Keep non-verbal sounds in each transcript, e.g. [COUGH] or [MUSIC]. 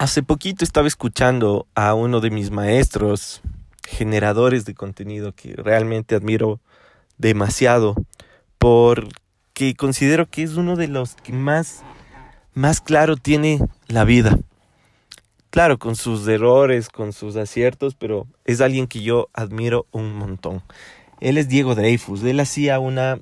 Hace poquito estaba escuchando a uno de mis maestros, generadores de contenido que realmente admiro demasiado, porque considero que es uno de los que más, más claro tiene la vida. Claro, con sus errores, con sus aciertos, pero es alguien que yo admiro un montón. Él es Diego Dreyfus. Él hacía una,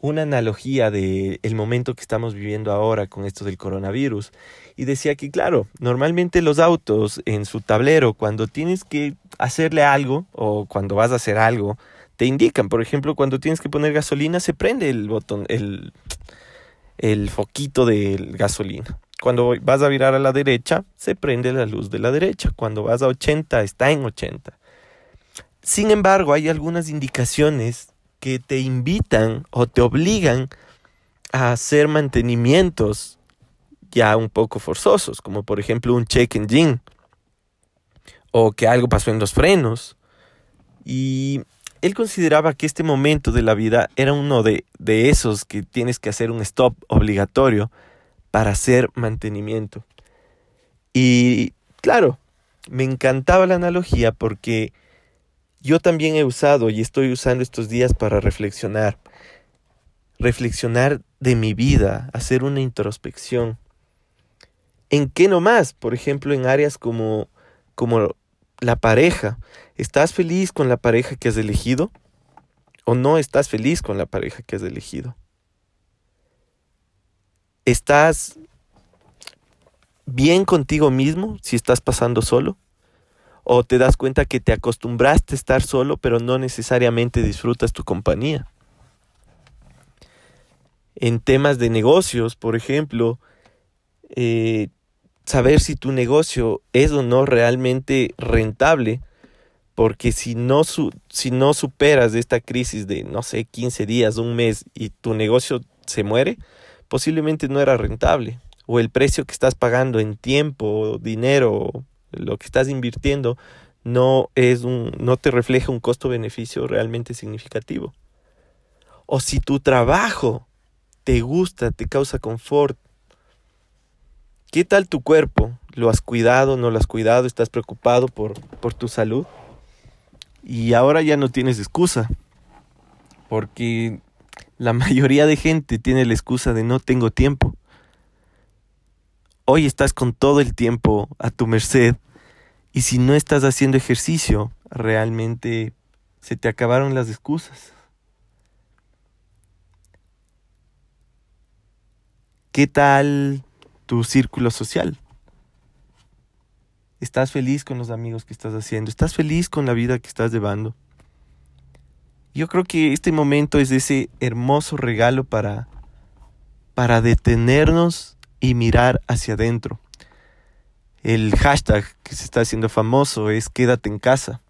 una analogía del el momento que estamos viviendo ahora con esto del coronavirus y decía que, claro, normalmente los autos en su tablero, cuando tienes que hacerle algo o cuando vas a hacer algo, te indican, por ejemplo, cuando tienes que poner gasolina, se prende el botón, el, el foquito de gasolina. Cuando vas a virar a la derecha, se prende la luz de la derecha. Cuando vas a 80, está en 80. Sin embargo, hay algunas indicaciones que te invitan o te obligan a hacer mantenimientos ya un poco forzosos, como por ejemplo un check engine o que algo pasó en los frenos. Y él consideraba que este momento de la vida era uno de, de esos que tienes que hacer un stop obligatorio para hacer mantenimiento. Y claro, me encantaba la analogía porque yo también he usado y estoy usando estos días para reflexionar. Reflexionar de mi vida, hacer una introspección. ¿En qué nomás? Por ejemplo, en áreas como, como la pareja. ¿Estás feliz con la pareja que has elegido? ¿O no estás feliz con la pareja que has elegido? ¿Estás bien contigo mismo si estás pasando solo? ¿O te das cuenta que te acostumbraste a estar solo pero no necesariamente disfrutas tu compañía? En temas de negocios, por ejemplo, eh, saber si tu negocio es o no realmente rentable, porque si no, si no superas esta crisis de, no sé, 15 días, un mes y tu negocio se muere, posiblemente no era rentable, o el precio que estás pagando en tiempo, dinero, lo que estás invirtiendo, no, es un, no te refleja un costo-beneficio realmente significativo. O si tu trabajo te gusta, te causa confort, ¿Qué tal tu cuerpo? ¿Lo has cuidado? ¿No lo has cuidado? ¿Estás preocupado por, por tu salud? Y ahora ya no tienes excusa. Porque la [LAUGHS] mayoría de gente tiene la excusa de no tengo tiempo. Hoy estás con todo el tiempo a tu merced. Y si no estás haciendo ejercicio, realmente se te acabaron las excusas. ¿Qué tal tu círculo social. ¿Estás feliz con los amigos que estás haciendo? ¿Estás feliz con la vida que estás llevando? Yo creo que este momento es ese hermoso regalo para, para detenernos y mirar hacia adentro. El hashtag que se está haciendo famoso es quédate en casa.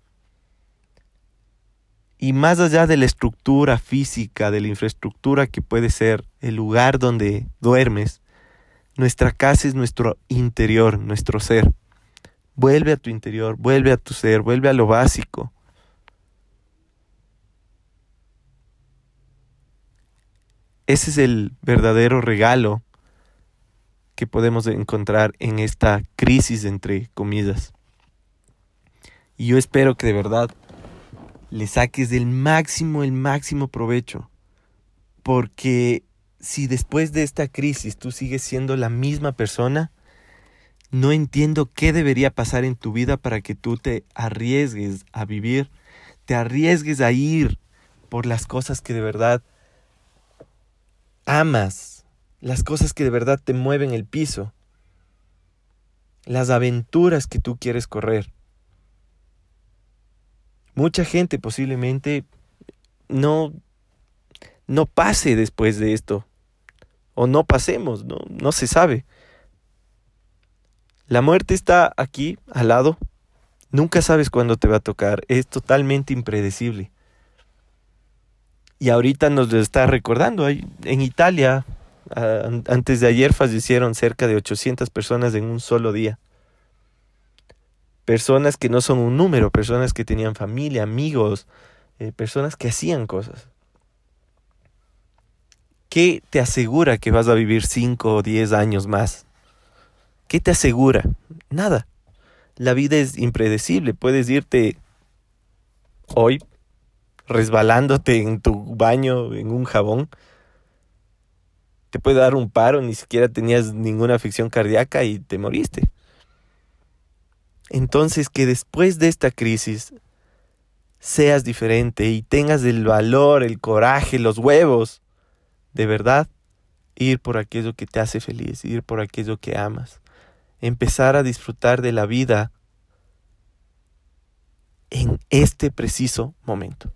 Y más allá de la estructura física, de la infraestructura que puede ser el lugar donde duermes, nuestra casa es nuestro interior, nuestro ser. Vuelve a tu interior, vuelve a tu ser, vuelve a lo básico. Ese es el verdadero regalo que podemos encontrar en esta crisis entre comidas. Y yo espero que de verdad le saques del máximo, el máximo provecho. Porque si después de esta crisis tú sigues siendo la misma persona, no entiendo qué debería pasar en tu vida para que tú te arriesgues a vivir, te arriesgues a ir por las cosas que de verdad amas, las cosas que de verdad te mueven el piso, las aventuras que tú quieres correr. Mucha gente posiblemente no no pase después de esto o no pasemos, no, no se sabe. La muerte está aquí, al lado. Nunca sabes cuándo te va a tocar. Es totalmente impredecible. Y ahorita nos lo está recordando. En Italia, antes de ayer fallecieron cerca de 800 personas en un solo día. Personas que no son un número, personas que tenían familia, amigos, eh, personas que hacían cosas. ¿Qué te asegura que vas a vivir 5 o 10 años más? ¿Qué te asegura? Nada. La vida es impredecible. Puedes irte hoy resbalándote en tu baño en un jabón. Te puede dar un paro, ni siquiera tenías ninguna afección cardíaca y te moriste. Entonces que después de esta crisis seas diferente y tengas el valor, el coraje, los huevos de verdad ir por aquello que te hace feliz, ir por aquello que amas, empezar a disfrutar de la vida en este preciso momento.